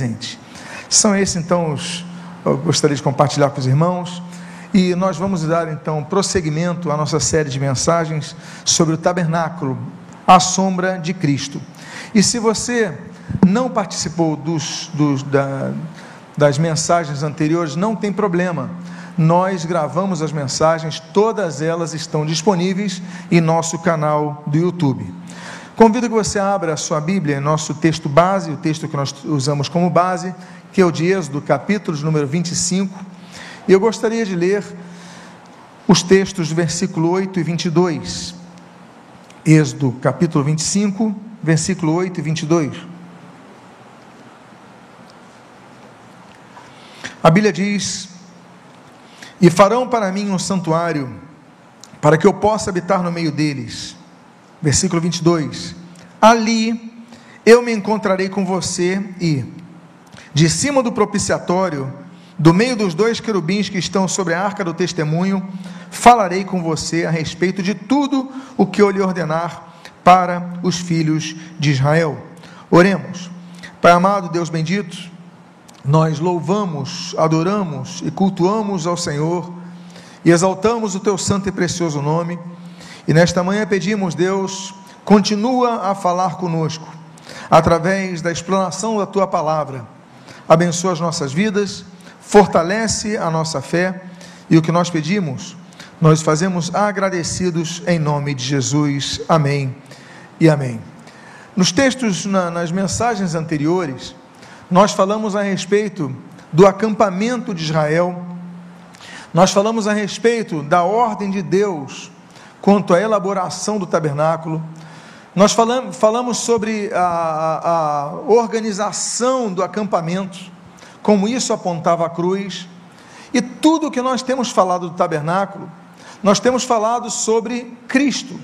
presente. São esses então os eu gostaria de compartilhar com os irmãos e nós vamos dar então prosseguimento à nossa série de mensagens sobre o tabernáculo, a sombra de Cristo. E se você não participou dos, dos da, das mensagens anteriores, não tem problema. Nós gravamos as mensagens, todas elas estão disponíveis em nosso canal do YouTube. Convido que você abra a sua Bíblia, nosso texto base, o texto que nós usamos como base, que é o de Êxodo, capítulo número 25. E eu gostaria de ler os textos do versículo 8 e 22. Êxodo, capítulo 25, versículo 8 e 22. A Bíblia diz: E farão para mim um santuário, para que eu possa habitar no meio deles versículo 22. Ali eu me encontrarei com você e, de cima do propiciatório, do meio dos dois querubins que estão sobre a arca do testemunho, falarei com você a respeito de tudo o que eu lhe ordenar para os filhos de Israel. Oremos. Pai amado, Deus bendito, nós louvamos, adoramos e cultuamos ao Senhor e exaltamos o teu santo e precioso nome. E nesta manhã pedimos, Deus, continua a falar conosco, através da explanação da tua palavra. Abençoa as nossas vidas, fortalece a nossa fé e o que nós pedimos, nós fazemos agradecidos em nome de Jesus. Amém e amém. Nos textos, na, nas mensagens anteriores, nós falamos a respeito do acampamento de Israel, nós falamos a respeito da ordem de Deus quanto à elaboração do tabernáculo. Nós falamos, falamos sobre a, a, organização do acampamento, como isso apontava a cruz, e tudo que nós temos falado do tabernáculo, nós temos falado sobre Cristo.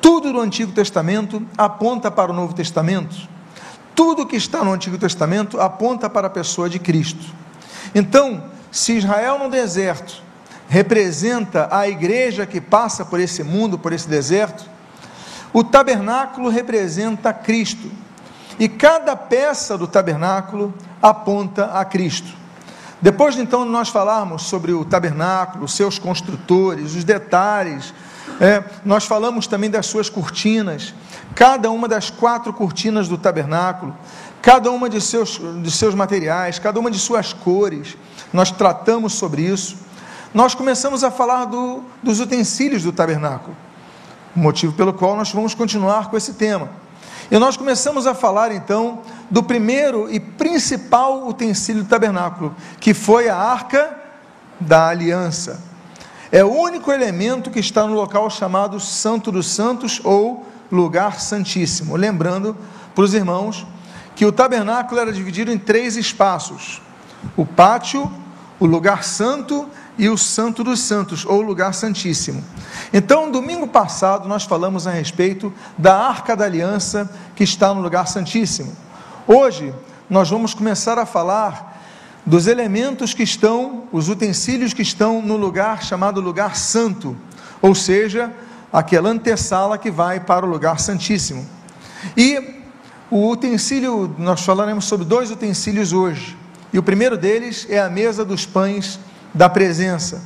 Tudo no Antigo Testamento aponta para o Novo Testamento. Tudo que está no Antigo Testamento aponta para a pessoa de Cristo. Então, se Israel no deserto representa a igreja que passa por esse mundo, por esse deserto. O tabernáculo representa Cristo. E cada peça do tabernáculo aponta a Cristo. Depois de então nós falarmos sobre o tabernáculo, seus construtores, os detalhes, é, nós falamos também das suas cortinas, cada uma das quatro cortinas do tabernáculo, cada uma de seus, de seus materiais, cada uma de suas cores, nós tratamos sobre isso nós começamos a falar do, dos utensílios do tabernáculo, motivo pelo qual nós vamos continuar com esse tema. E nós começamos a falar então do primeiro e principal utensílio do tabernáculo, que foi a arca da aliança. É o único elemento que está no local chamado Santo dos Santos ou lugar santíssimo. Lembrando para os irmãos que o tabernáculo era dividido em três espaços: o pátio, o lugar santo e o Santo dos Santos, ou lugar santíssimo. Então, domingo passado, nós falamos a respeito da Arca da Aliança que está no lugar santíssimo. Hoje, nós vamos começar a falar dos elementos que estão, os utensílios que estão no lugar chamado lugar santo, ou seja, aquela antessala que vai para o lugar santíssimo. E o utensílio, nós falaremos sobre dois utensílios hoje. E o primeiro deles é a mesa dos pães da presença.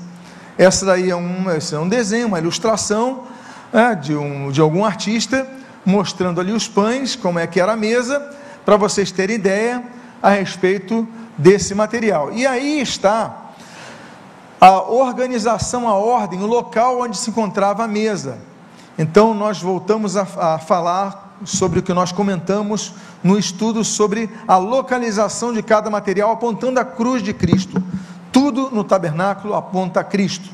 Essa daí é um, é um desenho, uma ilustração é, de, um, de algum artista mostrando ali os pães, como é que era a mesa, para vocês terem ideia a respeito desse material. E aí está a organização, a ordem, o local onde se encontrava a mesa. Então nós voltamos a, a falar sobre o que nós comentamos no estudo sobre a localização de cada material, apontando a cruz de Cristo. Tudo no tabernáculo aponta a Cristo.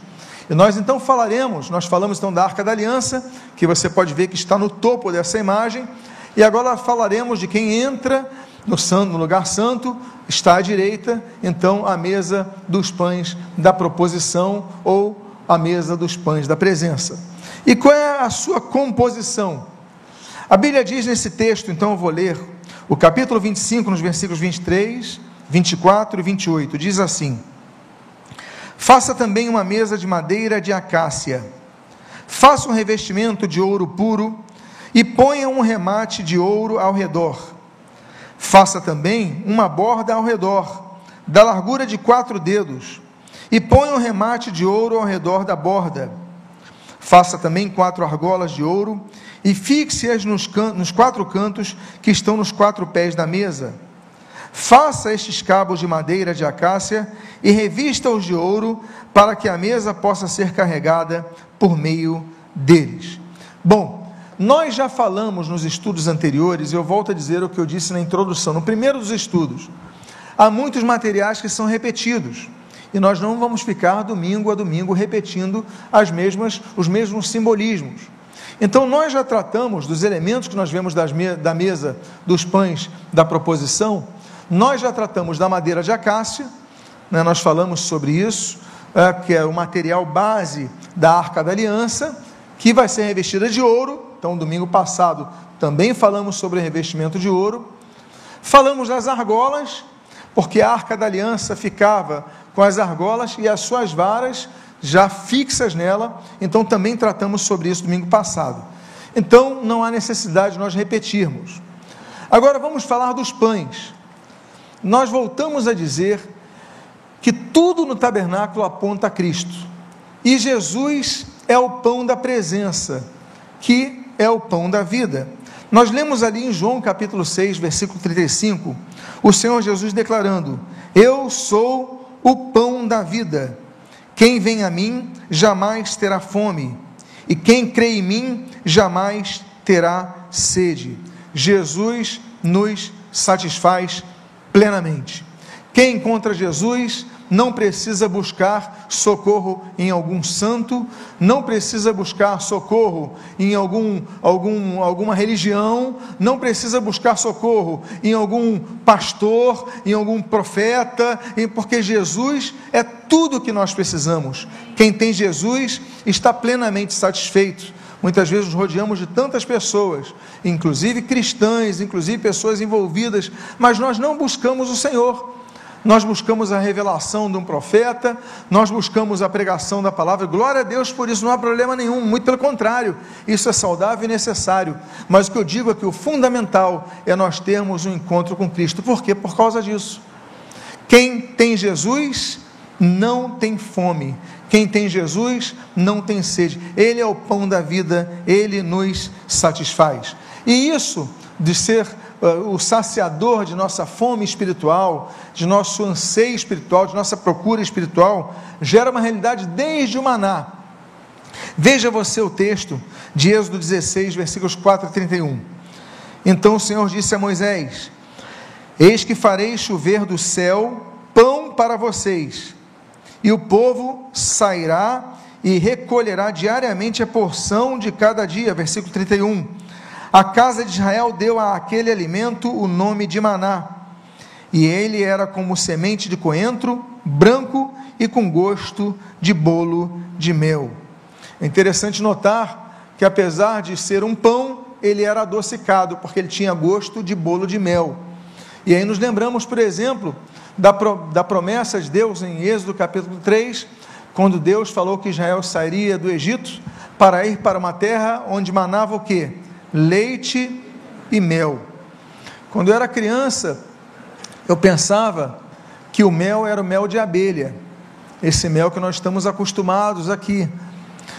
E nós então falaremos, nós falamos então da Arca da Aliança, que você pode ver que está no topo dessa imagem, e agora falaremos de quem entra no, santo, no lugar santo, está à direita, então a mesa dos pães da proposição ou a mesa dos pães da presença. E qual é a sua composição? A Bíblia diz nesse texto, então eu vou ler o capítulo 25, nos versículos 23, 24 e 28, diz assim: Faça também uma mesa de madeira de acácia. Faça um revestimento de ouro puro e ponha um remate de ouro ao redor. Faça também uma borda ao redor, da largura de quatro dedos, e ponha um remate de ouro ao redor da borda. Faça também quatro argolas de ouro e fixe-as nos, nos quatro cantos que estão nos quatro pés da mesa. Faça estes cabos de madeira de acácia e revista-os de ouro, para que a mesa possa ser carregada por meio deles. Bom, nós já falamos nos estudos anteriores, e eu volto a dizer o que eu disse na introdução, no primeiro dos estudos. Há muitos materiais que são repetidos, e nós não vamos ficar domingo a domingo repetindo as mesmas, os mesmos simbolismos. Então, nós já tratamos dos elementos que nós vemos da mesa dos pães da proposição, nós já tratamos da madeira de acácia, né, nós falamos sobre isso, é, que é o material base da arca da aliança, que vai ser revestida de ouro. Então, domingo passado também falamos sobre revestimento de ouro. Falamos das argolas, porque a arca da aliança ficava com as argolas e as suas varas já fixas nela. Então, também tratamos sobre isso domingo passado. Então, não há necessidade de nós repetirmos. Agora, vamos falar dos pães nós voltamos a dizer que tudo no tabernáculo aponta a Cristo. E Jesus é o pão da presença, que é o pão da vida. Nós lemos ali em João capítulo 6, versículo 35, o Senhor Jesus declarando: Eu sou o pão da vida. Quem vem a mim jamais terá fome, e quem crê em mim jamais terá sede. Jesus nos satisfaz plenamente. Quem encontra Jesus não precisa buscar socorro em algum santo, não precisa buscar socorro em algum, algum, alguma religião, não precisa buscar socorro em algum pastor, em algum profeta, porque Jesus é tudo o que nós precisamos. Quem tem Jesus está plenamente satisfeito. Muitas vezes nos rodeamos de tantas pessoas, inclusive cristãs, inclusive pessoas envolvidas, mas nós não buscamos o Senhor. Nós buscamos a revelação de um profeta, nós buscamos a pregação da palavra. Glória a Deus por isso, não há problema nenhum, muito pelo contrário, isso é saudável e necessário. Mas o que eu digo é que o fundamental é nós termos um encontro com Cristo. Por quê? Por causa disso. Quem tem Jesus não tem fome. Quem tem Jesus não tem sede. Ele é o pão da vida, ele nos satisfaz. E isso de ser uh, o saciador de nossa fome espiritual, de nosso anseio espiritual, de nossa procura espiritual, gera uma realidade desde o maná. Veja você o texto de Êxodo 16, versículos 4 a 31. Então o Senhor disse a Moisés: Eis que farei chover do céu pão para vocês e o povo sairá e recolherá diariamente a porção de cada dia. Versículo 31. A casa de Israel deu a aquele alimento o nome de maná, e ele era como semente de coentro, branco e com gosto de bolo de mel. É interessante notar que, apesar de ser um pão, ele era adocicado, porque ele tinha gosto de bolo de mel. E aí nos lembramos, por exemplo, da, da promessa de Deus em Êxodo capítulo 3, quando Deus falou que Israel sairia do Egito para ir para uma terra onde manava o que? Leite e mel. Quando eu era criança, eu pensava que o mel era o mel de abelha, esse mel que nós estamos acostumados aqui.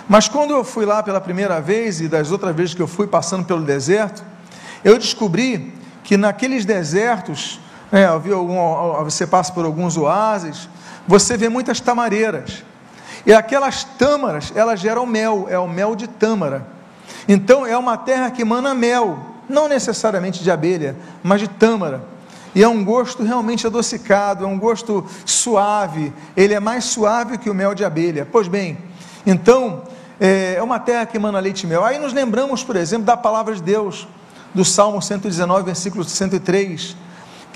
Mas quando eu fui lá pela primeira vez e das outras vezes que eu fui passando pelo deserto, eu descobri que naqueles desertos é, algum, você passa por alguns oásis, você vê muitas tamareiras. E aquelas tâmaras, elas geram mel, é o mel de tâmara. Então é uma terra que emana mel, não necessariamente de abelha, mas de tâmara. E é um gosto realmente adocicado, é um gosto suave. Ele é mais suave que o mel de abelha. Pois bem, então é, é uma terra que emana leite e mel. Aí nos lembramos, por exemplo, da palavra de Deus, do Salmo 119, versículo 103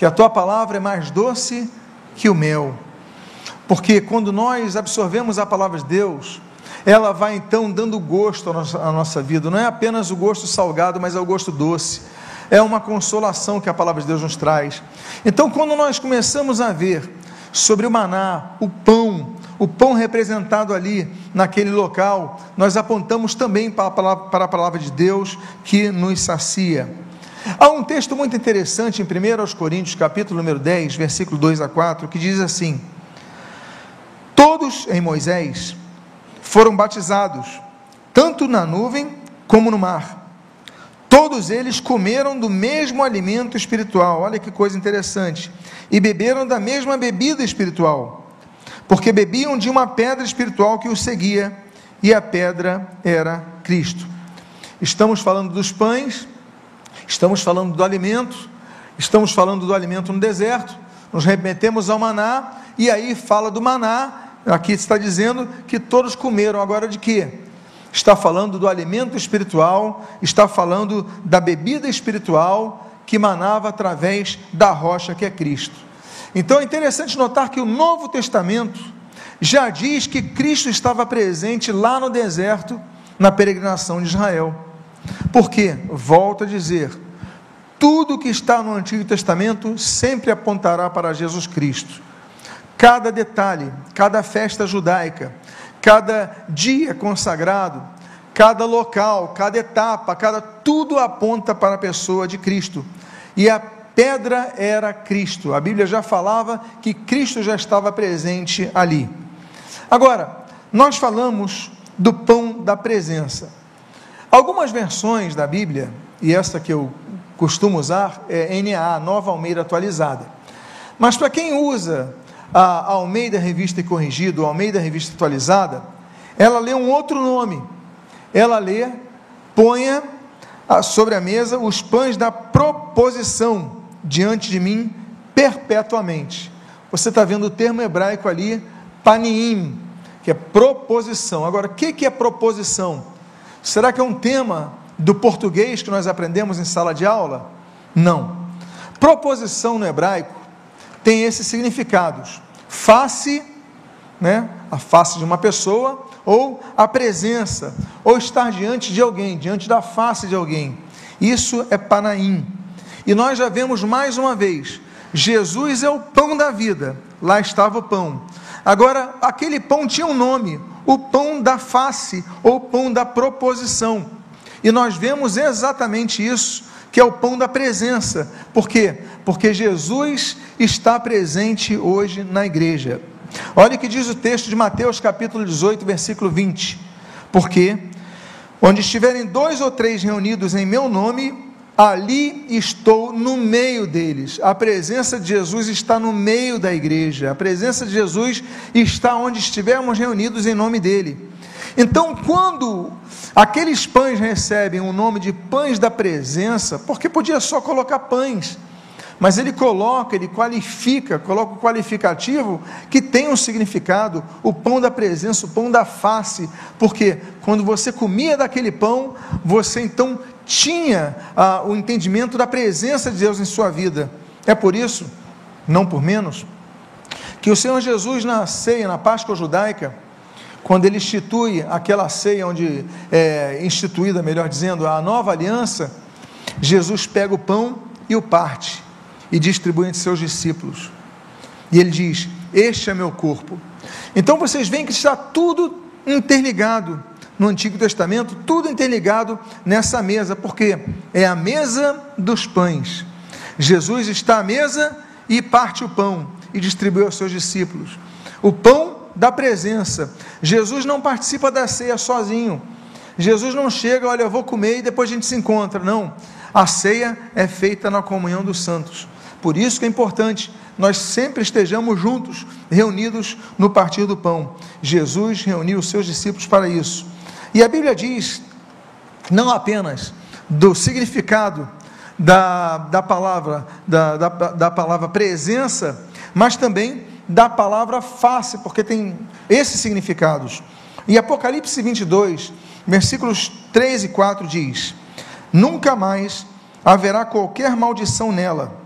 que a tua palavra é mais doce que o mel. Porque quando nós absorvemos a palavra de Deus, ela vai então dando gosto à nossa, vida. Não é apenas o gosto salgado, mas é o gosto doce. É uma consolação que a palavra de Deus nos traz. Então, quando nós começamos a ver sobre o maná, o pão, o pão representado ali naquele local, nós apontamos também para a palavra de Deus que nos sacia. Há um texto muito interessante em 1 Coríntios, capítulo número 10, versículo 2 a 4, que diz assim: Todos em Moisés foram batizados, tanto na nuvem como no mar. Todos eles comeram do mesmo alimento espiritual, olha que coisa interessante, e beberam da mesma bebida espiritual, porque bebiam de uma pedra espiritual que os seguia, e a pedra era Cristo. Estamos falando dos pães, estamos falando do alimento, estamos falando do alimento no deserto, nos remetemos ao maná, e aí fala do maná, aqui está dizendo que todos comeram, agora de quê? Está falando do alimento espiritual, está falando da bebida espiritual que manava através da rocha que é Cristo. Então é interessante notar que o Novo Testamento já diz que Cristo estava presente lá no deserto, na peregrinação de Israel. Porque, volto a dizer, tudo que está no Antigo Testamento sempre apontará para Jesus Cristo. Cada detalhe, cada festa judaica, cada dia consagrado, cada local, cada etapa, cada tudo aponta para a pessoa de Cristo. E a pedra era Cristo. A Bíblia já falava que Cristo já estava presente ali. Agora, nós falamos do pão da presença. Algumas versões da Bíblia, e esta que eu costumo usar é NA, Nova Almeida Atualizada. Mas para quem usa a Almeida Revista e Corrigido, a Almeida Revista Atualizada, ela lê um outro nome. Ela lê, ponha sobre a mesa os pães da proposição diante de mim perpetuamente. Você está vendo o termo hebraico ali, paniim, que é proposição. Agora, o que é proposição? Será que é um tema do português que nós aprendemos em sala de aula? Não. Proposição no hebraico tem esses significados: face, né, a face de uma pessoa, ou a presença, ou estar diante de alguém, diante da face de alguém. Isso é Panaim. E nós já vemos mais uma vez: Jesus é o pão da vida, lá estava o pão. Agora, aquele pão tinha um nome, o pão da face ou pão da proposição. E nós vemos exatamente isso, que é o pão da presença. Por quê? Porque Jesus está presente hoje na igreja. Olha o que diz o texto de Mateus capítulo 18, versículo 20. Porque onde estiverem dois ou três reunidos em meu nome, ali estou no meio deles. A presença de Jesus está no meio da igreja. A presença de Jesus está onde estivermos reunidos em nome dele. Então, quando aqueles pães recebem o nome de pães da presença, porque podia só colocar pães, mas ele coloca, ele qualifica, coloca o qualificativo que tem um significado, o pão da presença, o pão da face, porque quando você comia daquele pão, você então tinha ah, o entendimento da presença de Deus em sua vida. É por isso, não por menos, que o Senhor Jesus na ceia, na Páscoa judaica, quando ele institui aquela ceia onde é instituída, melhor dizendo, a nova aliança, Jesus pega o pão e o parte e distribui entre seus discípulos. E ele diz: Este é meu corpo. Então vocês veem que está tudo interligado no Antigo Testamento, tudo interligado nessa mesa, porque é a mesa dos pães. Jesus está à mesa e parte o pão e distribui aos seus discípulos. O pão da presença. Jesus não participa da ceia sozinho. Jesus não chega, olha, eu vou comer e depois a gente se encontra. Não. A ceia é feita na comunhão dos santos. Por isso que é importante nós sempre estejamos juntos, reunidos no partir do pão. Jesus reuniu os seus discípulos para isso. E a Bíblia diz, não apenas do significado da, da palavra, da, da, da palavra presença, mas também da palavra face, porque tem esses significados. E Apocalipse 22, versículos 3 e 4 diz: Nunca mais haverá qualquer maldição nela,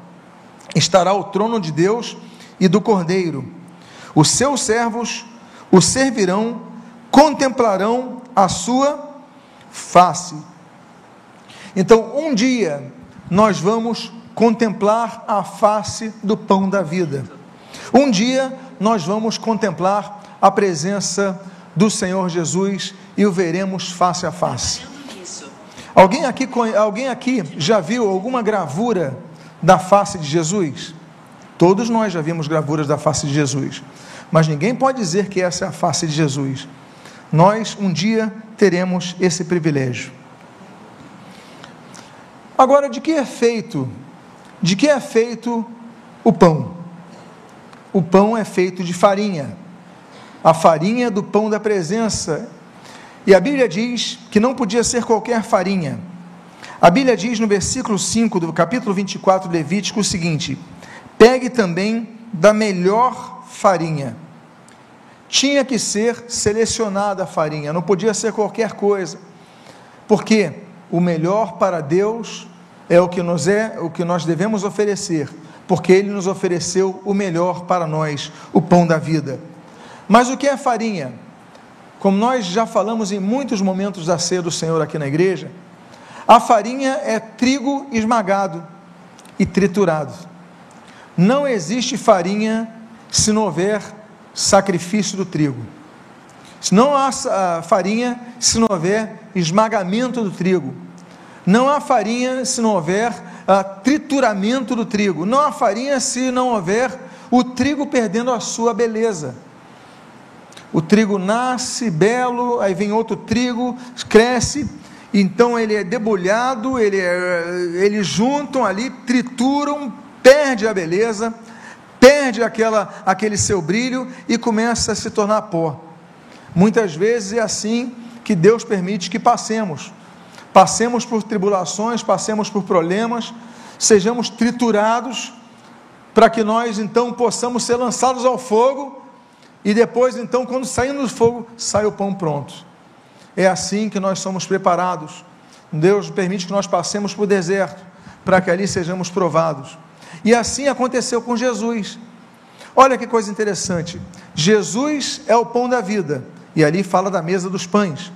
estará o trono de Deus e do Cordeiro. Os seus servos o servirão, contemplarão a sua face. Então, um dia nós vamos contemplar a face do pão da vida. Um dia nós vamos contemplar a presença do Senhor Jesus e o veremos face a face. Alguém aqui, alguém aqui já viu alguma gravura da face de Jesus? Todos nós já vimos gravuras da face de Jesus, mas ninguém pode dizer que essa é a face de Jesus. Nós um dia teremos esse privilégio. Agora, de que é feito? De que é feito o pão? O pão é feito de farinha. A farinha do pão da presença. E a Bíblia diz que não podia ser qualquer farinha. A Bíblia diz no versículo 5 do capítulo 24 de Levítico o seguinte: Pegue também da melhor farinha. Tinha que ser selecionada a farinha, não podia ser qualquer coisa. Porque o melhor para Deus é o que nos é, o que nós devemos oferecer, porque ele nos ofereceu o melhor para nós, o pão da vida. Mas o que é farinha? Como nós já falamos em muitos momentos da ceia do Senhor aqui na igreja, a farinha é trigo esmagado e triturado. Não existe farinha se não houver sacrifício do trigo. Não há ah, farinha se não houver esmagamento do trigo. Não há farinha se não houver uh, trituramento do trigo. Não há farinha se não houver o trigo perdendo a sua beleza. O trigo nasce belo, aí vem outro trigo, cresce, então ele é debulhado, ele é, eles juntam ali, trituram, perde a beleza, perde aquela, aquele seu brilho e começa a se tornar pó. Muitas vezes é assim que Deus permite que passemos passemos por tribulações, passemos por problemas, sejamos triturados, para que nós então possamos ser lançados ao fogo, e depois, então, quando saímos do fogo, sai o pão pronto. É assim que nós somos preparados. Deus permite que nós passemos por deserto, para que ali sejamos provados. E assim aconteceu com Jesus. Olha que coisa interessante. Jesus é o pão da vida, e ali fala da mesa dos pães.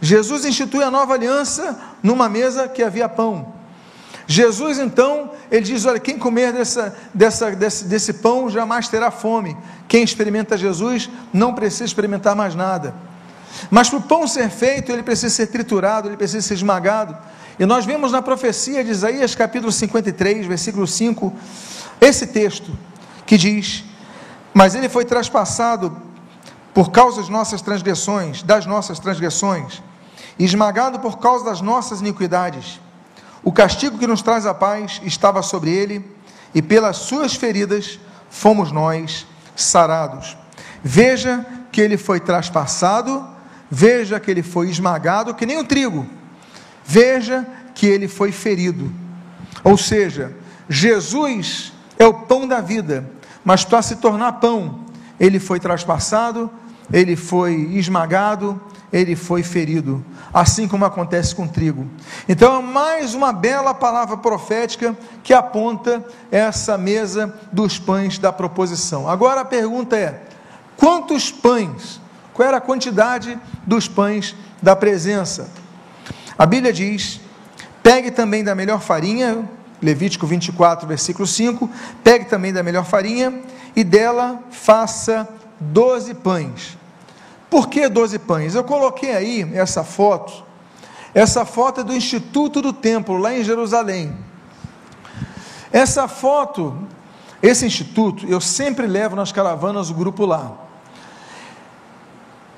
Jesus institui a nova aliança numa mesa que havia pão. Jesus então, ele diz: Olha, quem comer dessa, dessa, desse, desse pão jamais terá fome. Quem experimenta Jesus não precisa experimentar mais nada. Mas para o pão ser feito, ele precisa ser triturado, ele precisa ser esmagado. E nós vemos na profecia de Isaías, capítulo 53, versículo 5, esse texto que diz: Mas ele foi traspassado por causa das nossas transgressões, das nossas transgressões esmagado por causa das nossas iniquidades. O castigo que nos traz a paz estava sobre ele, e pelas suas feridas fomos nós sarados. Veja que ele foi traspassado, veja que ele foi esmagado, que nem o trigo. Veja que ele foi ferido. Ou seja, Jesus é o pão da vida, mas para se tornar pão, ele foi traspassado, ele foi esmagado, ele foi ferido, assim como acontece com trigo. Então, é mais uma bela palavra profética que aponta essa mesa dos pães da proposição. Agora a pergunta é: quantos pães? Qual era a quantidade dos pães da presença? A Bíblia diz: pegue também da melhor farinha, Levítico 24, versículo 5, pegue também da melhor farinha e dela faça doze pães por que 12 pães? Eu coloquei aí essa foto. Essa foto é do Instituto do Templo, lá em Jerusalém. Essa foto, esse instituto, eu sempre levo nas caravanas o grupo lá.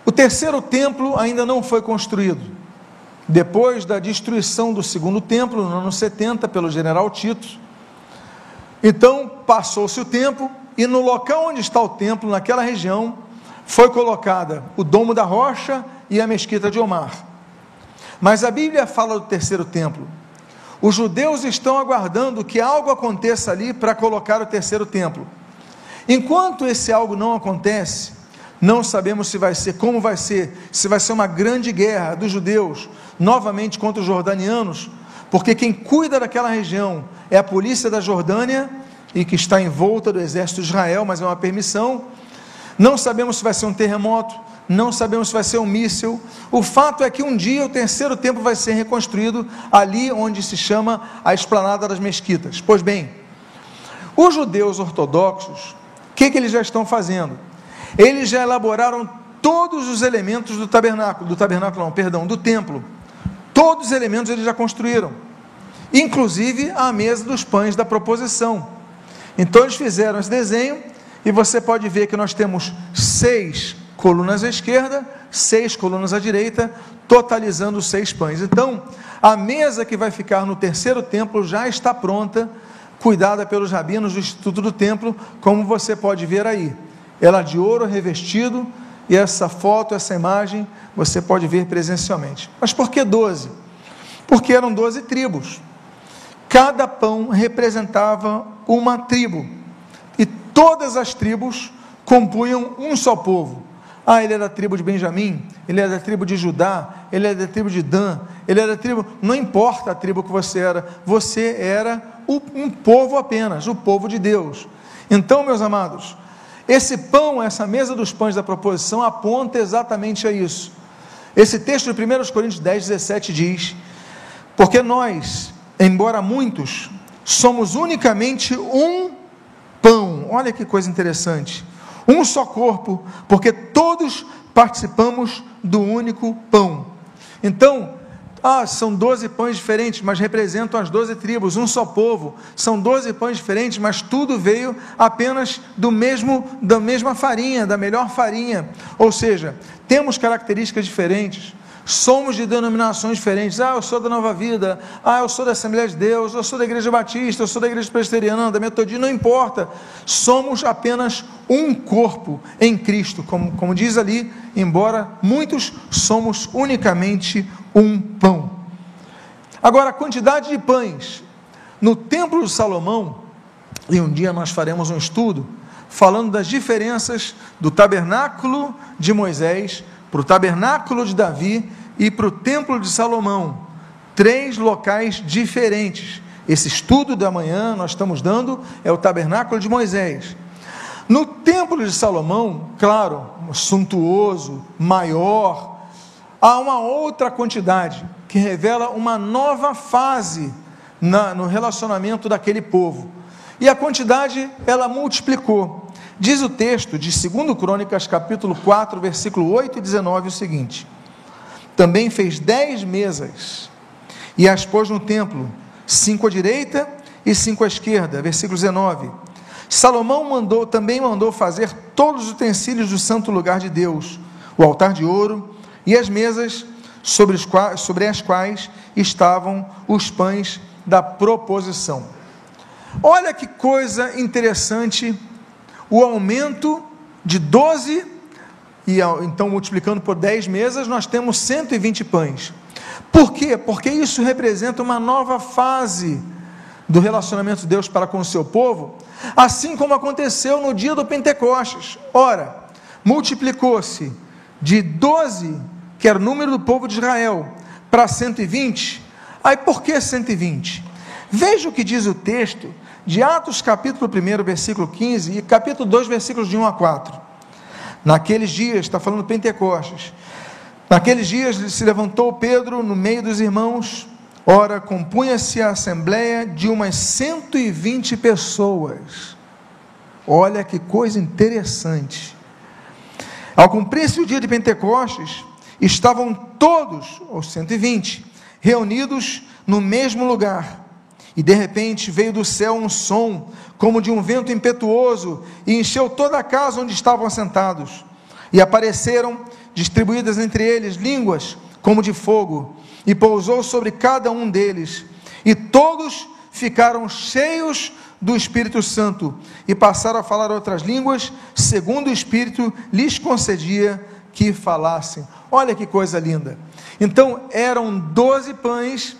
O terceiro templo ainda não foi construído. Depois da destruição do segundo templo, no ano 70, pelo general Tito. Então, passou-se o tempo, e no local onde está o templo, naquela região, foi colocada o domo da rocha e a mesquita de Omar. Mas a Bíblia fala do terceiro templo. Os judeus estão aguardando que algo aconteça ali para colocar o terceiro templo. Enquanto esse algo não acontece, não sabemos se vai ser, como vai ser, se vai ser uma grande guerra dos judeus novamente contra os jordanianos, porque quem cuida daquela região é a polícia da Jordânia e que está em volta do exército de Israel, mas é uma permissão, não sabemos se vai ser um terremoto, não sabemos se vai ser um míssil. O fato é que um dia o terceiro templo vai ser reconstruído ali onde se chama a esplanada das mesquitas. Pois bem, os judeus ortodoxos, o que, que eles já estão fazendo? Eles já elaboraram todos os elementos do tabernáculo, do tabernáculo não, perdão, do templo. Todos os elementos eles já construíram, inclusive a mesa dos pães da proposição. Então eles fizeram esse desenho e você pode ver que nós temos seis colunas à esquerda, seis colunas à direita, totalizando seis pães. Então, a mesa que vai ficar no terceiro templo já está pronta, cuidada pelos rabinos do Instituto do Templo, como você pode ver aí. Ela de ouro revestido, e essa foto, essa imagem, você pode ver presencialmente. Mas por que doze? Porque eram doze tribos. Cada pão representava uma tribo. E todas as tribos compunham um só povo. Ah, ele é da tribo de Benjamim, ele é da tribo de Judá, ele é da tribo de Dan, ele é da tribo. Não importa a tribo que você era, você era um povo apenas, o povo de Deus. Então, meus amados, esse pão, essa mesa dos pães da proposição, aponta exatamente a isso. Esse texto de 1 Coríntios 10, 17 diz: Porque nós, embora muitos, somos unicamente um pão. Olha que coisa interessante um só corpo, porque todos participamos do único pão. Então, ah, são doze pães diferentes, mas representam as doze tribos, um só povo. São doze pães diferentes, mas tudo veio apenas do mesmo, da mesma farinha, da melhor farinha. Ou seja, temos características diferentes. Somos de denominações diferentes. Ah, eu sou da Nova Vida. Ah, eu sou da Assembleia de Deus. Eu sou da Igreja Batista. Eu sou da Igreja Presbiteriana, da Metodista. Não importa. Somos apenas um corpo em Cristo. Como, como diz ali, embora muitos, somos unicamente um pão. Agora, a quantidade de pães. No Templo de Salomão, e um dia nós faremos um estudo falando das diferenças do tabernáculo de Moisés para o tabernáculo de Davi e para o templo de Salomão. Três locais diferentes. Esse estudo da manhã nós estamos dando é o tabernáculo de Moisés. No templo de Salomão, claro, suntuoso, maior, há uma outra quantidade que revela uma nova fase na, no relacionamento daquele povo. E a quantidade ela multiplicou. Diz o texto de 2 Crônicas, capítulo 4, versículo 8 e 19, o seguinte: Também fez dez mesas e as pôs no templo, cinco à direita e cinco à esquerda. Versículo 19. Salomão mandou, também mandou fazer todos os utensílios do santo lugar de Deus, o altar de ouro e as mesas sobre, quais, sobre as quais estavam os pães da proposição. Olha que coisa interessante o aumento de 12, e então multiplicando por 10 mesas, nós temos 120 pães. Por quê? Porque isso representa uma nova fase do relacionamento de Deus para com o seu povo, assim como aconteceu no dia do Pentecostes. Ora, multiplicou-se de 12, que era o número do povo de Israel, para 120. Aí por que 120? Veja o que diz o texto de Atos, capítulo 1, versículo 15, e capítulo 2, versículos de 1 a 4. Naqueles dias, está falando Pentecostes, naqueles dias se levantou Pedro no meio dos irmãos, ora, compunha-se a assembleia de umas 120 pessoas. Olha que coisa interessante. Ao cumprir-se o dia de Pentecostes, estavam todos, os 120, reunidos no mesmo lugar. E de repente veio do céu um som, como de um vento impetuoso, e encheu toda a casa onde estavam sentados. E apareceram, distribuídas entre eles, línguas como de fogo, e pousou sobre cada um deles. E todos ficaram cheios do Espírito Santo e passaram a falar outras línguas, segundo o Espírito lhes concedia que falassem. Olha que coisa linda. Então eram doze pães,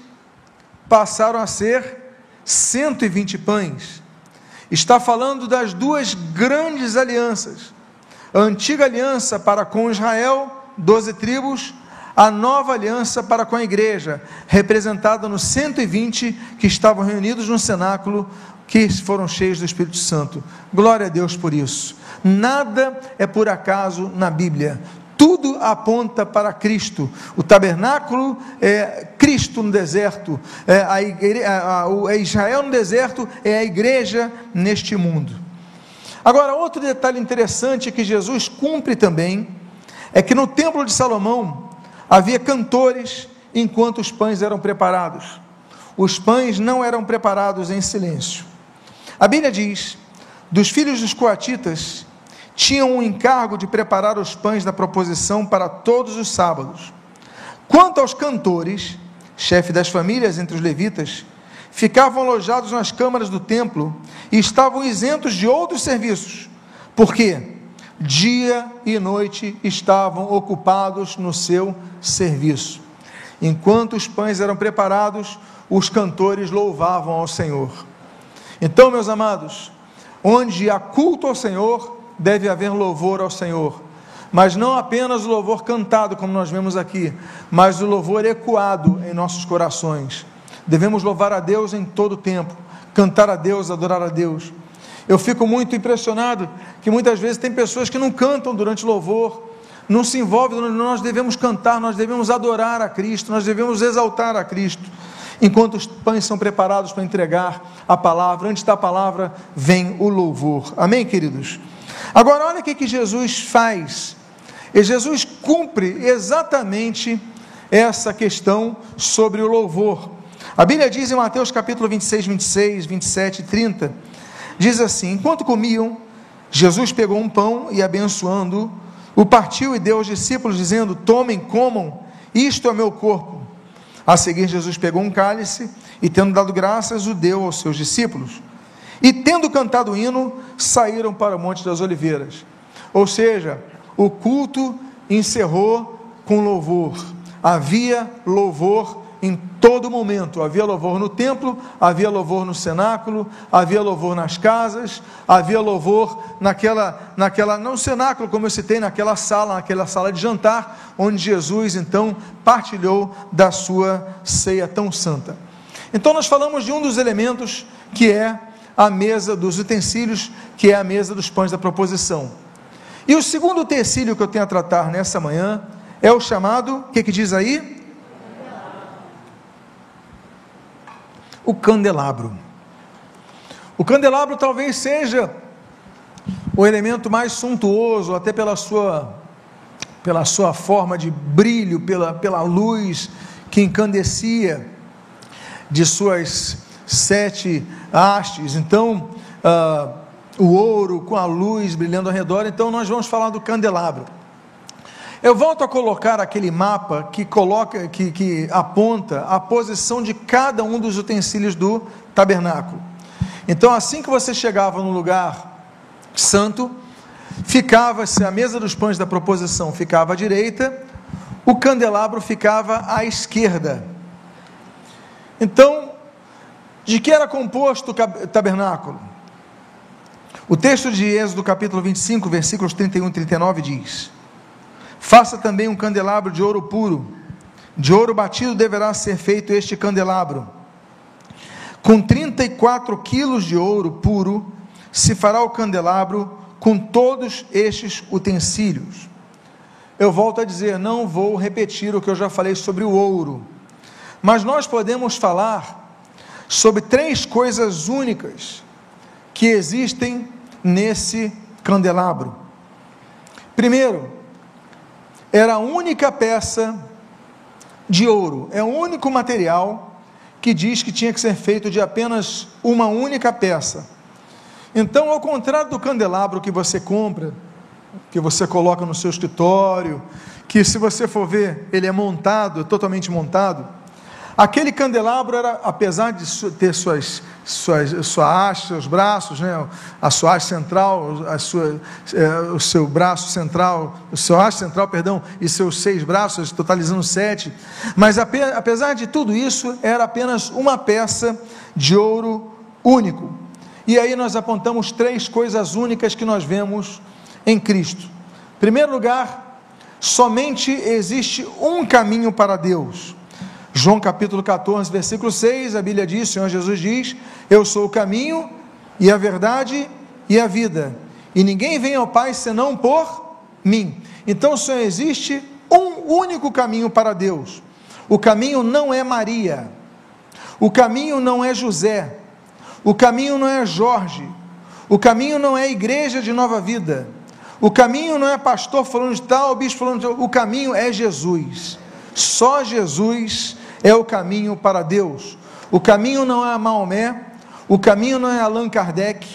passaram a ser 120 pães. Está falando das duas grandes alianças. A antiga aliança para com Israel, doze tribos, a nova aliança para com a igreja, representada nos 120 que estavam reunidos no cenáculo, que foram cheios do Espírito Santo. Glória a Deus por isso. Nada é por acaso na Bíblia tudo aponta para Cristo. O tabernáculo é Cristo no deserto, é, a, igre, a, Israel no deserto é a igreja neste mundo. Agora, outro detalhe interessante que Jesus cumpre também é que no templo de Salomão havia cantores enquanto os pães eram preparados. Os pães não eram preparados em silêncio. A Bíblia diz: dos filhos dos coatitas tinham o encargo de preparar os pães da proposição para todos os sábados. Quanto aos cantores, chefe das famílias entre os levitas, ficavam alojados nas câmaras do templo e estavam isentos de outros serviços, porque dia e noite estavam ocupados no seu serviço. Enquanto os pães eram preparados, os cantores louvavam ao Senhor. Então, meus amados, onde há culto ao Senhor, deve haver louvor ao Senhor. Mas não apenas o louvor cantado, como nós vemos aqui, mas o louvor ecoado em nossos corações. Devemos louvar a Deus em todo o tempo, cantar a Deus, adorar a Deus. Eu fico muito impressionado que muitas vezes tem pessoas que não cantam durante o louvor, não se envolvem, nós devemos cantar, nós devemos adorar a Cristo, nós devemos exaltar a Cristo. Enquanto os pães são preparados para entregar a palavra, antes da palavra vem o louvor. Amém, queridos? Agora, olha o que, Jesus faz. E Jesus cumpre exatamente essa questão sobre o louvor. A Bíblia diz em Mateus capítulo 26, 26, 27 e 30, diz assim: Enquanto comiam, Jesus pegou um pão e abençoando, o partiu e deu aos discípulos, dizendo: Tomem, comam, isto é meu corpo. A seguir, Jesus pegou um cálice e, tendo dado graças, o deu aos seus discípulos. E, tendo cantado o hino, saíram para o Monte das Oliveiras. Ou seja, o culto encerrou com louvor. Havia louvor em todo momento. Havia louvor no templo, havia louvor no cenáculo, havia louvor nas casas, havia louvor naquela, naquela, não cenáculo, como eu citei, naquela sala, naquela sala de jantar, onde Jesus então partilhou da sua ceia tão santa. Então nós falamos de um dos elementos que é a mesa dos utensílios, que é a mesa dos pães da proposição. E o segundo utensílio que eu tenho a tratar nessa manhã é o chamado, o que, que diz aí? o candelabro. O candelabro talvez seja o elemento mais suntuoso, até pela sua, pela sua forma de brilho, pela, pela luz que encandecia de suas sete hastes. Então, uh, o ouro com a luz brilhando ao redor. Então, nós vamos falar do candelabro. Eu volto a colocar aquele mapa que coloca, que, que aponta a posição de cada um dos utensílios do tabernáculo. Então, assim que você chegava no lugar santo, ficava-se a mesa dos pães da proposição ficava à direita, o candelabro ficava à esquerda. Então, de que era composto o tabernáculo? O texto de Êxodo, capítulo 25, versículos 31 e 39 diz: Faça também um candelabro de ouro puro. De ouro batido deverá ser feito este candelabro. Com 34 quilos de ouro puro se fará o candelabro com todos estes utensílios. Eu volto a dizer, não vou repetir o que eu já falei sobre o ouro, mas nós podemos falar sobre três coisas únicas que existem nesse candelabro. Primeiro, era a única peça de ouro, é o único material que diz que tinha que ser feito de apenas uma única peça. Então, ao contrário do candelabro que você compra, que você coloca no seu escritório, que se você for ver, ele é montado, totalmente montado, Aquele candelabro era, apesar de ter suas, suas, sua haste, seus braços, né, a sua haste central, a sua, é, o seu braço central, o seu haste central, perdão, e seus seis braços, totalizando sete, mas apesar de tudo isso, era apenas uma peça de ouro único. E aí nós apontamos três coisas únicas que nós vemos em Cristo. Em primeiro lugar, somente existe um caminho para Deus. João capítulo 14, versículo 6, a Bíblia diz, Senhor Jesus diz: Eu sou o caminho e a verdade e a vida, e ninguém vem ao Pai senão por mim. Então só existe um único caminho para Deus. O caminho não é Maria, o caminho não é José, o caminho não é Jorge, o caminho não é igreja de nova vida, o caminho não é pastor falando de tal, bispo falando de tal, o caminho é Jesus. Só Jesus é o caminho para Deus. O caminho não é Maomé, o caminho não é Allan Kardec,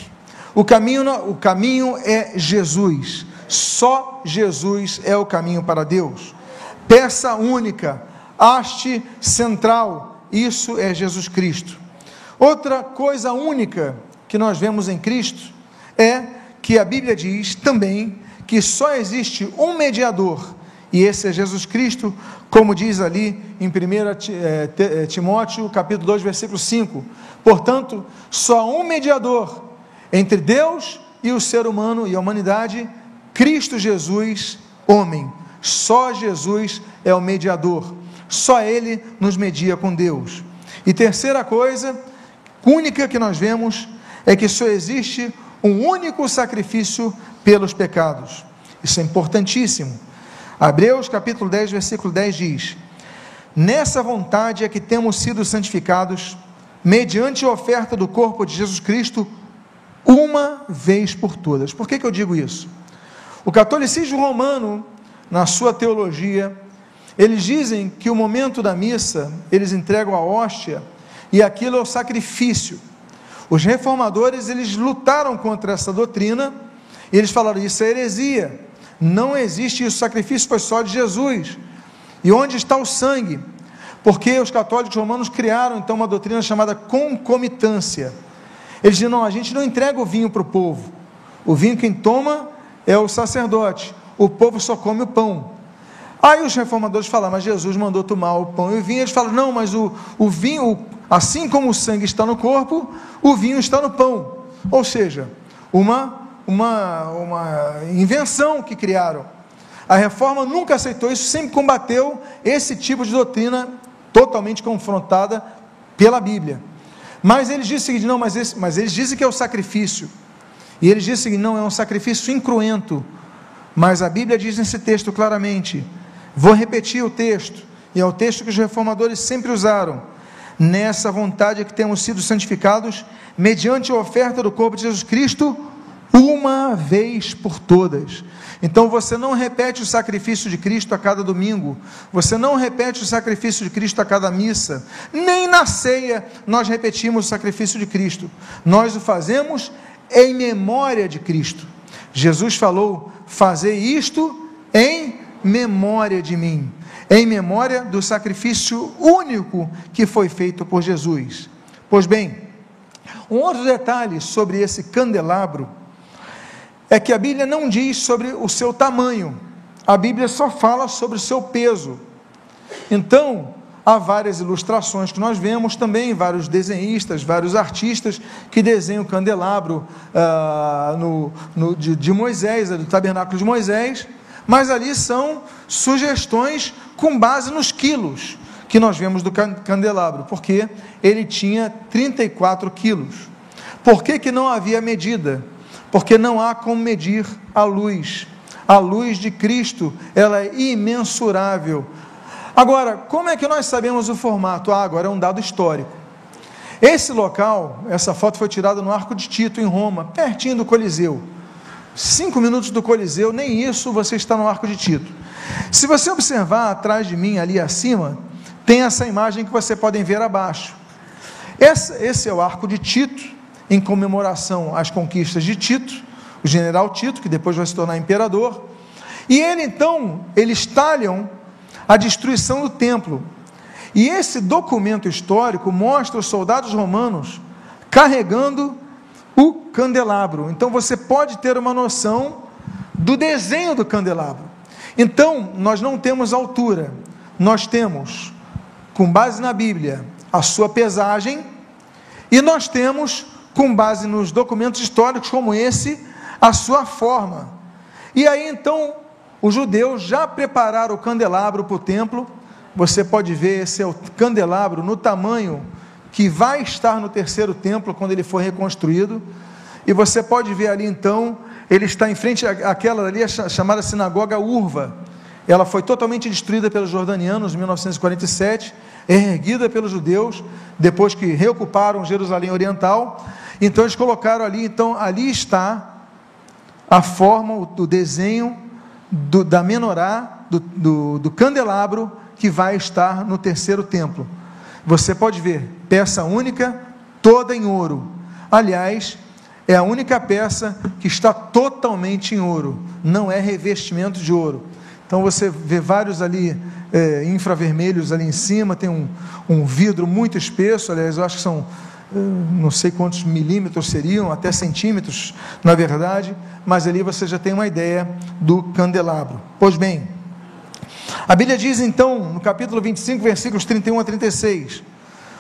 o caminho, não, o caminho é Jesus. Só Jesus é o caminho para Deus. Peça única, haste central, isso é Jesus Cristo. Outra coisa única que nós vemos em Cristo é que a Bíblia diz também que só existe um mediador, e esse é Jesus Cristo, como diz ali em 1 eh, eh, Timóteo, capítulo 2, versículo 5. Portanto, só um mediador entre Deus e o ser humano e a humanidade, Cristo Jesus, homem. Só Jesus é o mediador. Só ele nos media com Deus. E terceira coisa, única que nós vemos, é que só existe um único sacrifício pelos pecados. Isso é importantíssimo. Hebreus capítulo 10, versículo 10 diz: Nessa vontade é que temos sido santificados, mediante a oferta do corpo de Jesus Cristo, uma vez por todas. Por que, que eu digo isso? O catolicismo romano, na sua teologia, eles dizem que o momento da missa, eles entregam a hóstia, e aquilo é o sacrifício. Os reformadores, eles lutaram contra essa doutrina, e eles falaram, isso é heresia, não existe isso, o sacrifício foi só de Jesus. E onde está o sangue? Porque os católicos romanos criaram então uma doutrina chamada concomitância. Eles dizem: não, a gente não entrega o vinho para o povo. O vinho quem toma é o sacerdote. O povo só come o pão. Aí os reformadores falam, mas Jesus mandou tomar o pão e o vinho. Eles falam, não, mas o, o vinho, assim como o sangue está no corpo, o vinho está no pão. Ou seja, uma, uma, uma invenção que criaram. A reforma nunca aceitou isso, sempre combateu esse tipo de doutrina totalmente confrontada pela Bíblia. Mas eles dizem seguinte: não, mas, esse, mas eles dizem que é o sacrifício. E eles dizem que não, é um sacrifício incruento. Mas a Bíblia diz nesse texto claramente: vou repetir o texto, e é o texto que os reformadores sempre usaram. Nessa vontade é que temos sido santificados, mediante a oferta do corpo de Jesus Cristo, uma vez por todas. Então você não repete o sacrifício de Cristo a cada domingo, você não repete o sacrifício de Cristo a cada missa, nem na ceia nós repetimos o sacrifício de Cristo, nós o fazemos em memória de Cristo. Jesus falou: fazer isto em memória de mim, em memória do sacrifício único que foi feito por Jesus. Pois bem, um outro detalhe sobre esse candelabro é que a Bíblia não diz sobre o seu tamanho, a Bíblia só fala sobre o seu peso. Então, há várias ilustrações que nós vemos também, vários desenhistas, vários artistas que desenham o candelabro ah, no, no, de, de Moisés, do tabernáculo de Moisés, mas ali são sugestões com base nos quilos que nós vemos do candelabro, porque ele tinha 34 quilos. Por que, que não havia medida? Porque não há como medir a luz. A luz de Cristo, ela é imensurável. Agora, como é que nós sabemos o formato? Ah, agora é um dado histórico. Esse local, essa foto foi tirada no Arco de Tito, em Roma, pertinho do Coliseu. Cinco minutos do Coliseu, nem isso você está no Arco de Tito. Se você observar atrás de mim, ali acima, tem essa imagem que você podem ver abaixo. Esse, esse é o Arco de Tito, em comemoração às conquistas de Tito, o general Tito, que depois vai se tornar imperador. E ele então, eles talham a destruição do templo. E esse documento histórico mostra os soldados romanos carregando o candelabro. Então você pode ter uma noção do desenho do candelabro. Então, nós não temos altura, nós temos, com base na Bíblia, a sua pesagem, e nós temos com base nos documentos históricos como esse, a sua forma. E aí então, os judeus já prepararam o candelabro para o templo. Você pode ver esse é o candelabro no tamanho que vai estar no terceiro templo quando ele for reconstruído. E você pode ver ali então, ele está em frente àquela ali chamada sinagoga Urva. Ela foi totalmente destruída pelos jordanianos em 1947, erguida pelos judeus depois que reocuparam Jerusalém Oriental. Então eles colocaram ali, então ali está a forma, o desenho do, da menorá, do, do, do candelabro que vai estar no terceiro templo. Você pode ver, peça única, toda em ouro. Aliás, é a única peça que está totalmente em ouro, não é revestimento de ouro. Então você vê vários ali é, infravermelhos ali em cima, tem um, um vidro muito espesso, aliás, eu acho que são não sei quantos milímetros seriam, até centímetros, na verdade, mas ali você já tem uma ideia do candelabro. Pois bem, a Bíblia diz então, no capítulo 25, versículos 31 a 36,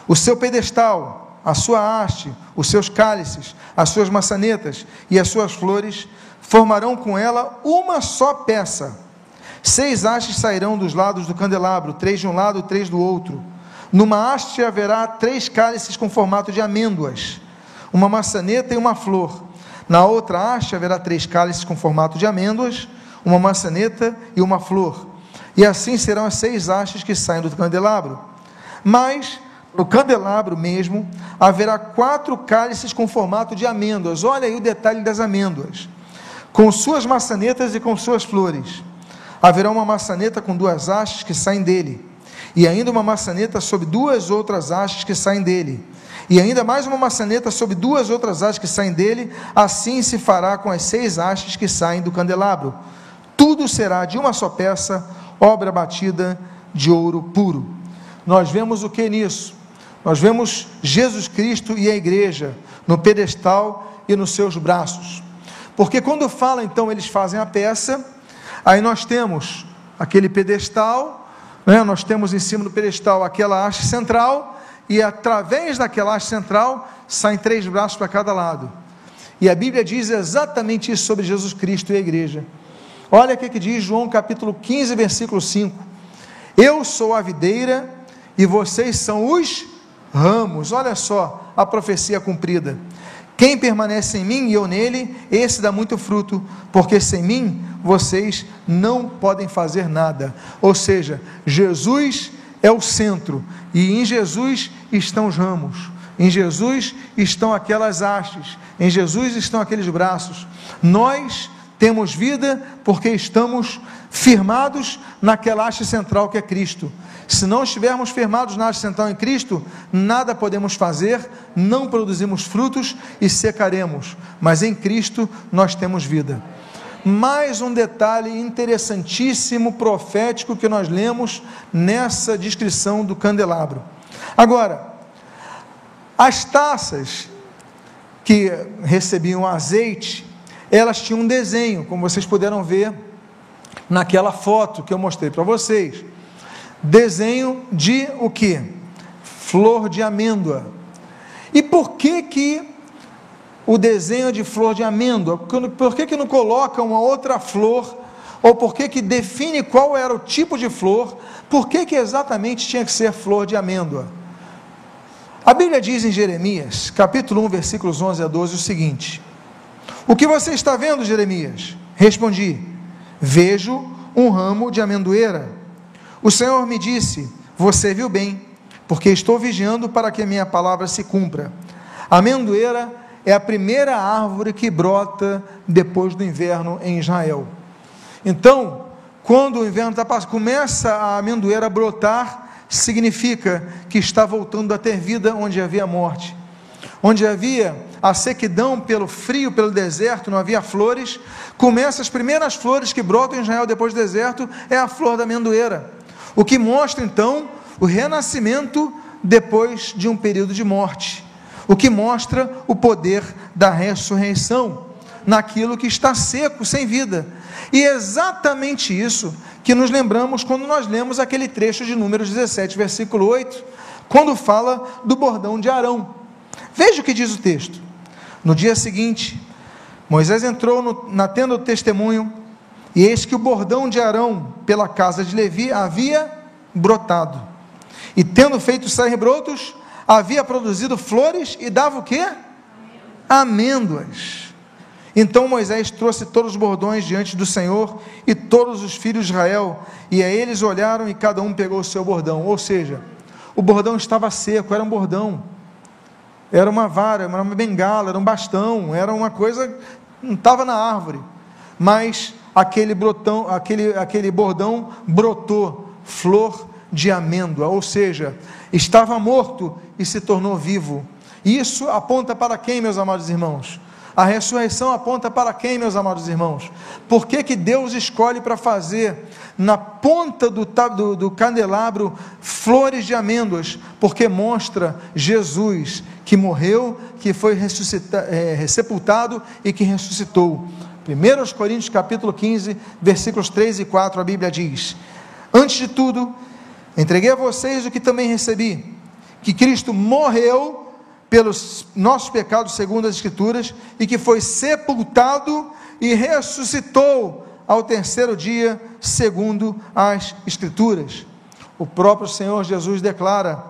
o seu pedestal, a sua haste, os seus cálices, as suas maçanetas e as suas flores formarão com ela uma só peça. Seis hastes sairão dos lados do candelabro, três de um lado, três do outro. Numa haste haverá três cálices com formato de amêndoas, uma maçaneta e uma flor. Na outra haste haverá três cálices com formato de amêndoas, uma maçaneta e uma flor. E assim serão as seis hastes que saem do candelabro. Mas no candelabro mesmo haverá quatro cálices com formato de amêndoas. Olha aí o detalhe das amêndoas. Com suas maçanetas e com suas flores. Haverá uma maçaneta com duas hastes que saem dele e ainda uma maçaneta sobre duas outras hastes que saem dele, e ainda mais uma maçaneta sobre duas outras hastes que saem dele, assim se fará com as seis hastes que saem do candelabro. Tudo será de uma só peça, obra batida de ouro puro. Nós vemos o que nisso? Nós vemos Jesus Cristo e a igreja no pedestal e nos seus braços. Porque quando fala, então, eles fazem a peça, aí nós temos aquele pedestal, né? Nós temos em cima do pedestal aquela haste central, e através daquela haste central saem três braços para cada lado. E a Bíblia diz exatamente isso sobre Jesus Cristo e a igreja. Olha o que diz João capítulo 15, versículo 5. Eu sou a videira e vocês são os ramos. Olha só a profecia cumprida. Quem permanece em mim e eu nele, esse dá muito fruto, porque sem mim vocês não podem fazer nada. Ou seja, Jesus é o centro e em Jesus estão os ramos. Em Jesus estão aquelas hastes, em Jesus estão aqueles braços. Nós temos vida porque estamos firmados naquela haste central que é Cristo. Se não estivermos firmados na central em Cristo, nada podemos fazer, não produzimos frutos e secaremos. Mas em Cristo nós temos vida. Mais um detalhe interessantíssimo, profético, que nós lemos nessa descrição do candelabro. Agora, as taças que recebiam azeite, elas tinham um desenho, como vocês puderam ver naquela foto que eu mostrei para vocês. Desenho de o que? Flor de amêndoa. E por que que o desenho de flor de amêndoa? Por que que não coloca uma outra flor? Ou por que que define qual era o tipo de flor? Por que que exatamente tinha que ser flor de amêndoa? A Bíblia diz em Jeremias, capítulo 1, versículos 11 a 12, o seguinte: O que você está vendo, Jeremias? Respondi: Vejo um ramo de amendoeira. O Senhor me disse: Você viu bem, porque estou vigiando para que a minha palavra se cumpra. A amendoeira é a primeira árvore que brota depois do inverno em Israel. Então, quando o inverno está começa a amendoeira a brotar, significa que está voltando a ter vida onde havia morte. Onde havia a sequidão pelo frio, pelo deserto, não havia flores, começa as primeiras flores que brotam em Israel depois do deserto, é a flor da amendoeira. O que mostra então o renascimento depois de um período de morte. O que mostra o poder da ressurreição naquilo que está seco, sem vida. E é exatamente isso que nos lembramos quando nós lemos aquele trecho de Números 17, versículo 8, quando fala do bordão de Arão. Veja o que diz o texto. No dia seguinte, Moisés entrou no, na tenda do testemunho e eis que o bordão de Arão pela casa de Levi havia brotado. E tendo feito sair brotos, havia produzido flores e dava o quê? Amêndoas. Então Moisés trouxe todos os bordões diante do Senhor e todos os filhos de Israel, e a eles olharam e cada um pegou o seu bordão. Ou seja, o bordão estava seco, era um bordão, era uma vara, era uma bengala, era um bastão, era uma coisa, não estava na árvore, mas aquele brotão, aquele, aquele bordão brotou flor de amêndoa, ou seja, estava morto e se tornou vivo. Isso aponta para quem, meus amados irmãos? A ressurreição aponta para quem, meus amados irmãos? Por que, que Deus escolhe para fazer na ponta do, do, do, candelabro flores de amêndoas? Porque mostra Jesus que morreu, que foi é, sepultado e que ressuscitou. 1 Coríntios capítulo 15, versículos 3 e 4, a Bíblia diz: Antes de tudo, entreguei a vocês o que também recebi, que Cristo morreu pelos nossos pecados, segundo as Escrituras, e que foi sepultado e ressuscitou ao terceiro dia, segundo as Escrituras. O próprio Senhor Jesus declara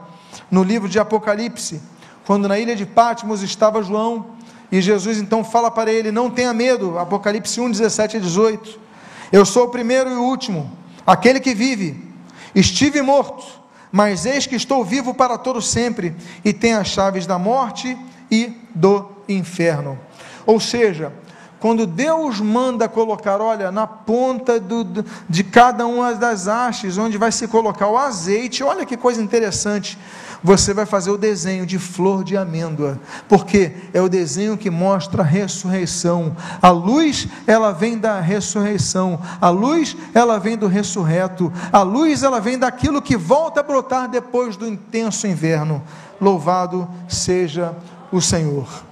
no livro de Apocalipse, quando na ilha de Patmos estava João, e Jesus então fala para ele: Não tenha medo, Apocalipse 1, 17 e 18. Eu sou o primeiro e o último, aquele que vive. Estive morto mas eis que estou vivo para todo sempre e tenho as chaves da morte e do inferno. Ou seja, quando Deus manda colocar, olha, na ponta do, de cada uma das hastes, onde vai se colocar o azeite, olha que coisa interessante você vai fazer o desenho de flor de amêndoa, porque é o desenho que mostra a ressurreição. A luz, ela vem da ressurreição. A luz, ela vem do ressurreto. A luz, ela vem daquilo que volta a brotar depois do intenso inverno. Louvado seja o Senhor.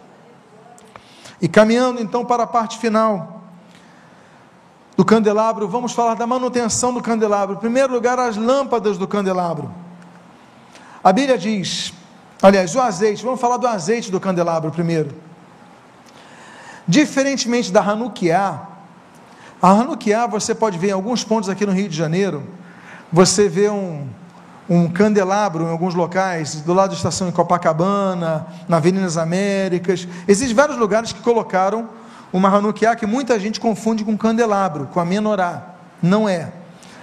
E caminhando então para a parte final do candelabro, vamos falar da manutenção do candelabro. Em primeiro lugar, as lâmpadas do candelabro. A Bíblia diz, aliás, o azeite, vamos falar do azeite do candelabro primeiro. Diferentemente da Hanukkah, a Hanukkah você pode ver em alguns pontos aqui no Rio de Janeiro, você vê um, um candelabro em alguns locais, do lado da estação em Copacabana, na Avenida das Américas. Existem vários lugares que colocaram uma Hanukkah que muita gente confunde com candelabro, com a menorá. Não é.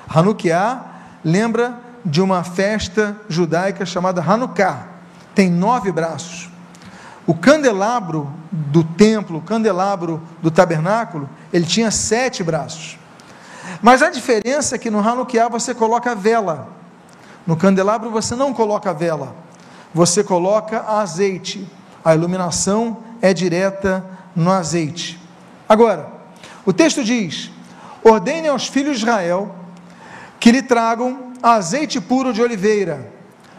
Hanukkah lembra de uma festa judaica chamada Hanukkah. Tem nove braços. O candelabro do templo, o candelabro do tabernáculo, ele tinha sete braços. Mas a diferença é que no Hanukkah você coloca vela. No candelabro você não coloca vela. Você coloca azeite. A iluminação é direta no azeite. Agora, o texto diz: ordene aos filhos de Israel que lhe tragam azeite puro de oliveira,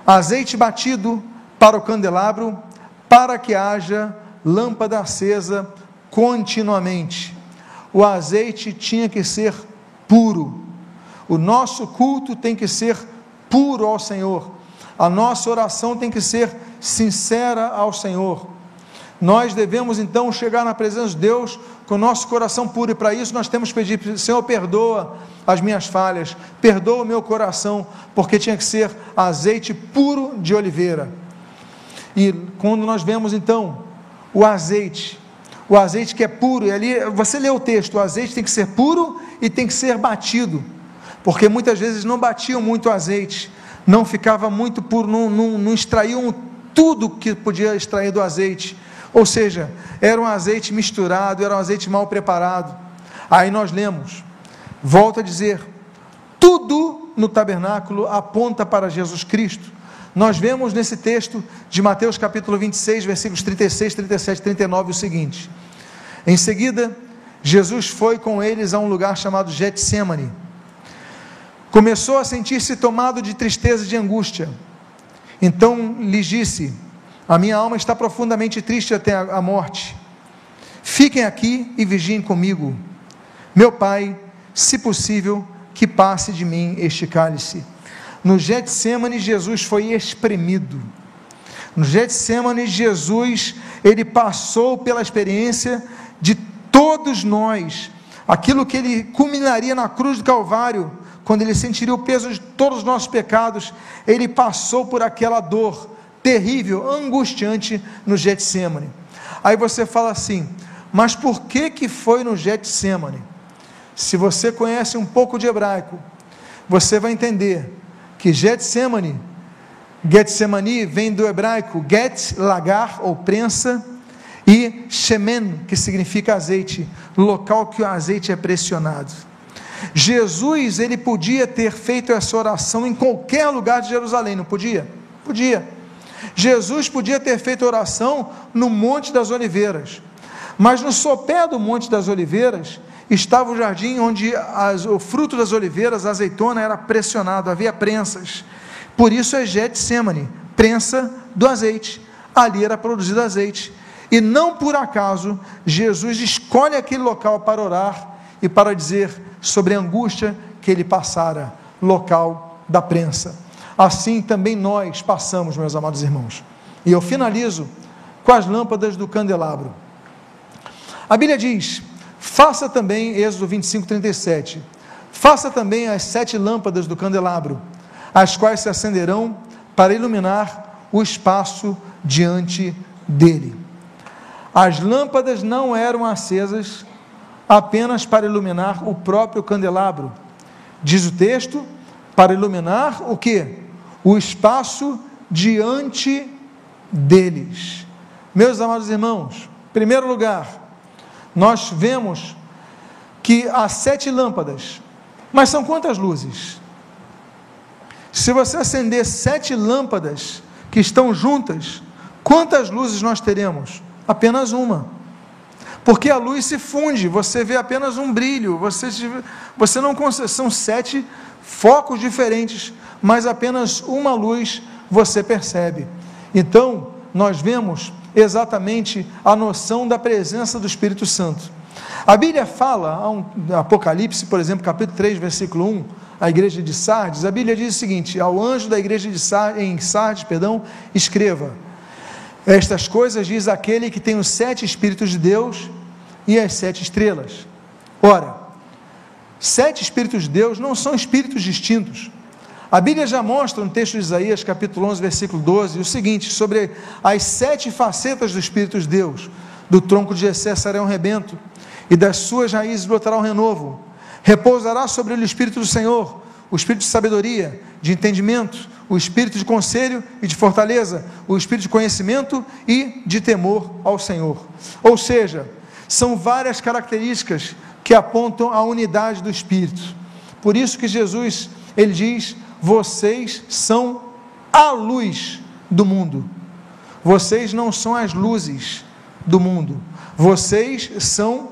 azeite batido para o candelabro, para que haja lâmpada acesa continuamente. O azeite tinha que ser puro. O nosso culto tem que ser puro ao Senhor. A nossa oração tem que ser sincera ao Senhor. Nós devemos então chegar na presença de Deus com o nosso coração puro, e para isso nós temos que pedir: Senhor, perdoa as minhas falhas, perdoa o meu coração, porque tinha que ser azeite puro de oliveira. E quando nós vemos então o azeite, o azeite que é puro, e ali você lê o texto: o azeite tem que ser puro e tem que ser batido, porque muitas vezes não batiam muito azeite, não ficava muito puro, não, não, não extraíam tudo que podia extrair do azeite ou seja, era um azeite misturado, era um azeite mal preparado. Aí nós lemos, volta a dizer, tudo no tabernáculo aponta para Jesus Cristo. Nós vemos nesse texto de Mateus capítulo 26, versículos 36, 37 e 39 o seguinte: Em seguida, Jesus foi com eles a um lugar chamado Getsemane. Começou a sentir-se tomado de tristeza e de angústia. Então lhes disse: a minha alma está profundamente triste até a morte. Fiquem aqui e vigiem comigo. Meu Pai, se possível, que passe de mim este cálice. No Getsemane, Jesus foi espremido. No Getsemane, Jesus, ele passou pela experiência de todos nós, aquilo que ele culminaria na cruz do Calvário, quando ele sentiria o peso de todos os nossos pecados, ele passou por aquela dor, terrível, angustiante no Getsemane. Aí você fala assim: "Mas por que que foi no Getsemane?" Se você conhece um pouco de hebraico, você vai entender que Getsemane, Getsemani vem do hebraico get, lagar ou prensa, e shemen, que significa azeite, local que o azeite é pressionado. Jesus, ele podia ter feito essa oração em qualquer lugar de Jerusalém, não podia? Podia. Jesus podia ter feito oração no Monte das Oliveiras, mas no sopé do Monte das Oliveiras estava o jardim onde as, o fruto das oliveiras, a azeitona, era pressionado, havia prensas. Por isso é Getsemane, prensa do azeite. Ali era produzido azeite. E não por acaso Jesus escolhe aquele local para orar e para dizer sobre a angústia que ele passara, local da prensa. Assim também nós passamos, meus amados irmãos. E eu finalizo com as lâmpadas do candelabro. A Bíblia diz: faça também, Êxodo 25, 37, faça também as sete lâmpadas do candelabro, as quais se acenderão para iluminar o espaço diante dele. As lâmpadas não eram acesas apenas para iluminar o próprio candelabro. Diz o texto, para iluminar o que? O espaço diante deles. Meus amados irmãos, em primeiro lugar, nós vemos que há sete lâmpadas, mas são quantas luzes? Se você acender sete lâmpadas que estão juntas, quantas luzes nós teremos? apenas uma. Porque a luz se funde, você vê apenas um brilho, você, você não são sete focos diferentes, mas apenas uma luz você percebe. Então, nós vemos exatamente a noção da presença do Espírito Santo. A Bíblia fala, um, Apocalipse, por exemplo, capítulo 3, versículo 1, a igreja de Sardes, a Bíblia diz o seguinte: ao anjo da igreja de Sardes, em Sardes, perdão, escreva: estas coisas diz aquele que tem os sete Espíritos de Deus e as sete estrelas. Ora, sete Espíritos de Deus não são espíritos distintos. A Bíblia já mostra no texto de Isaías, capítulo 11, versículo 12, o seguinte: sobre as sete facetas do Espírito de Deus. Do tronco de Jessé será um rebento, e das suas raízes brotará um renovo. Repousará sobre ele o Espírito do Senhor, o Espírito de sabedoria, de entendimento, o espírito de conselho e de fortaleza, o espírito de conhecimento e de temor ao Senhor. Ou seja, são várias características que apontam a unidade do espírito. Por isso que Jesus, ele diz: "Vocês são a luz do mundo. Vocês não são as luzes do mundo. Vocês são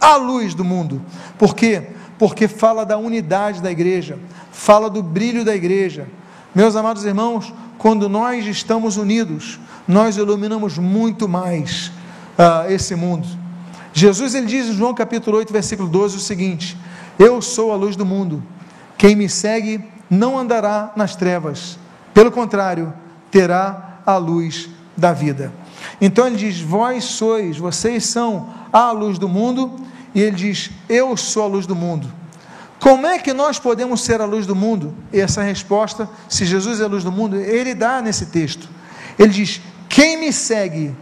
a luz do mundo." Por quê? Porque fala da unidade da igreja, fala do brilho da igreja, meus amados irmãos, quando nós estamos unidos, nós iluminamos muito mais uh, esse mundo. Jesus ele diz em João capítulo 8, versículo 12 o seguinte: Eu sou a luz do mundo. Quem me segue não andará nas trevas, pelo contrário, terá a luz da vida. Então ele diz: Vós sois, vocês são a luz do mundo, e ele diz: Eu sou a luz do mundo. Como é que nós podemos ser a luz do mundo? E essa resposta, se Jesus é a luz do mundo, ele dá nesse texto. Ele diz: Quem me segue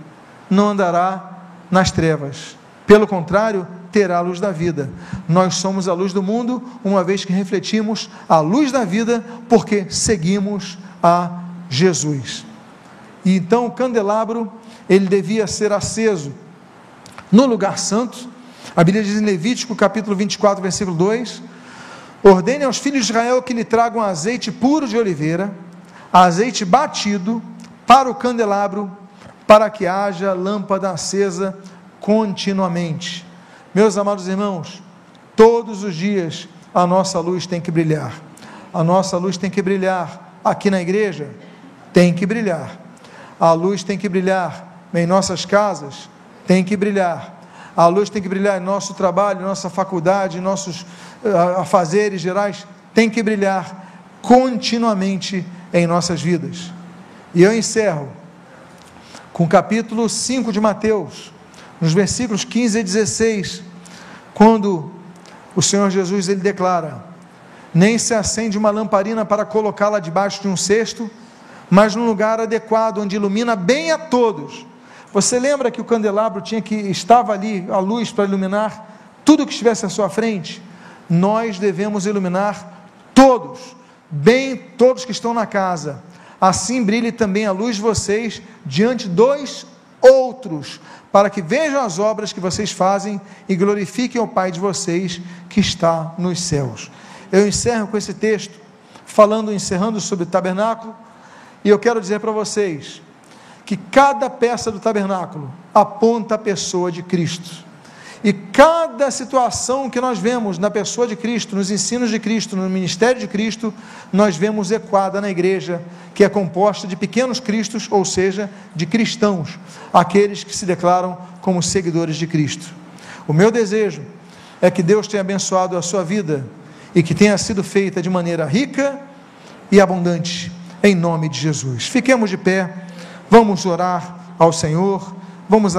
não andará nas trevas, pelo contrário, terá a luz da vida. Nós somos a luz do mundo, uma vez que refletimos a luz da vida, porque seguimos a Jesus. E então o candelabro, ele devia ser aceso no lugar santo. A Bíblia diz em Levítico, capítulo 24, versículo 2: Ordene aos filhos de Israel que lhe tragam azeite puro de oliveira, azeite batido para o candelabro, para que haja lâmpada acesa continuamente. Meus amados irmãos, todos os dias a nossa luz tem que brilhar. A nossa luz tem que brilhar aqui na igreja, tem que brilhar. A luz tem que brilhar em nossas casas, tem que brilhar. A luz tem que brilhar em nosso trabalho, nossa faculdade, nossos afazeres gerais, tem que brilhar continuamente em nossas vidas. E eu encerro com o capítulo 5 de Mateus, nos versículos 15 e 16, quando o Senhor Jesus ele declara: Nem se acende uma lamparina para colocá-la debaixo de um cesto, mas num lugar adequado onde ilumina bem a todos. Você lembra que o candelabro tinha que estava ali a luz para iluminar tudo que estivesse à sua frente? Nós devemos iluminar todos, bem todos que estão na casa. Assim brilhe também a luz de vocês diante dos outros, para que vejam as obras que vocês fazem e glorifiquem o Pai de vocês que está nos céus. Eu encerro com esse texto, falando, encerrando sobre o tabernáculo, e eu quero dizer para vocês que cada peça do tabernáculo aponta a pessoa de Cristo. E cada situação que nós vemos na pessoa de Cristo, nos ensinos de Cristo, no ministério de Cristo, nós vemos ecoada na igreja, que é composta de pequenos cristos, ou seja, de cristãos, aqueles que se declaram como seguidores de Cristo. O meu desejo é que Deus tenha abençoado a sua vida e que tenha sido feita de maneira rica e abundante, em nome de Jesus. Fiquemos de pé, vamos orar ao Senhor, vamos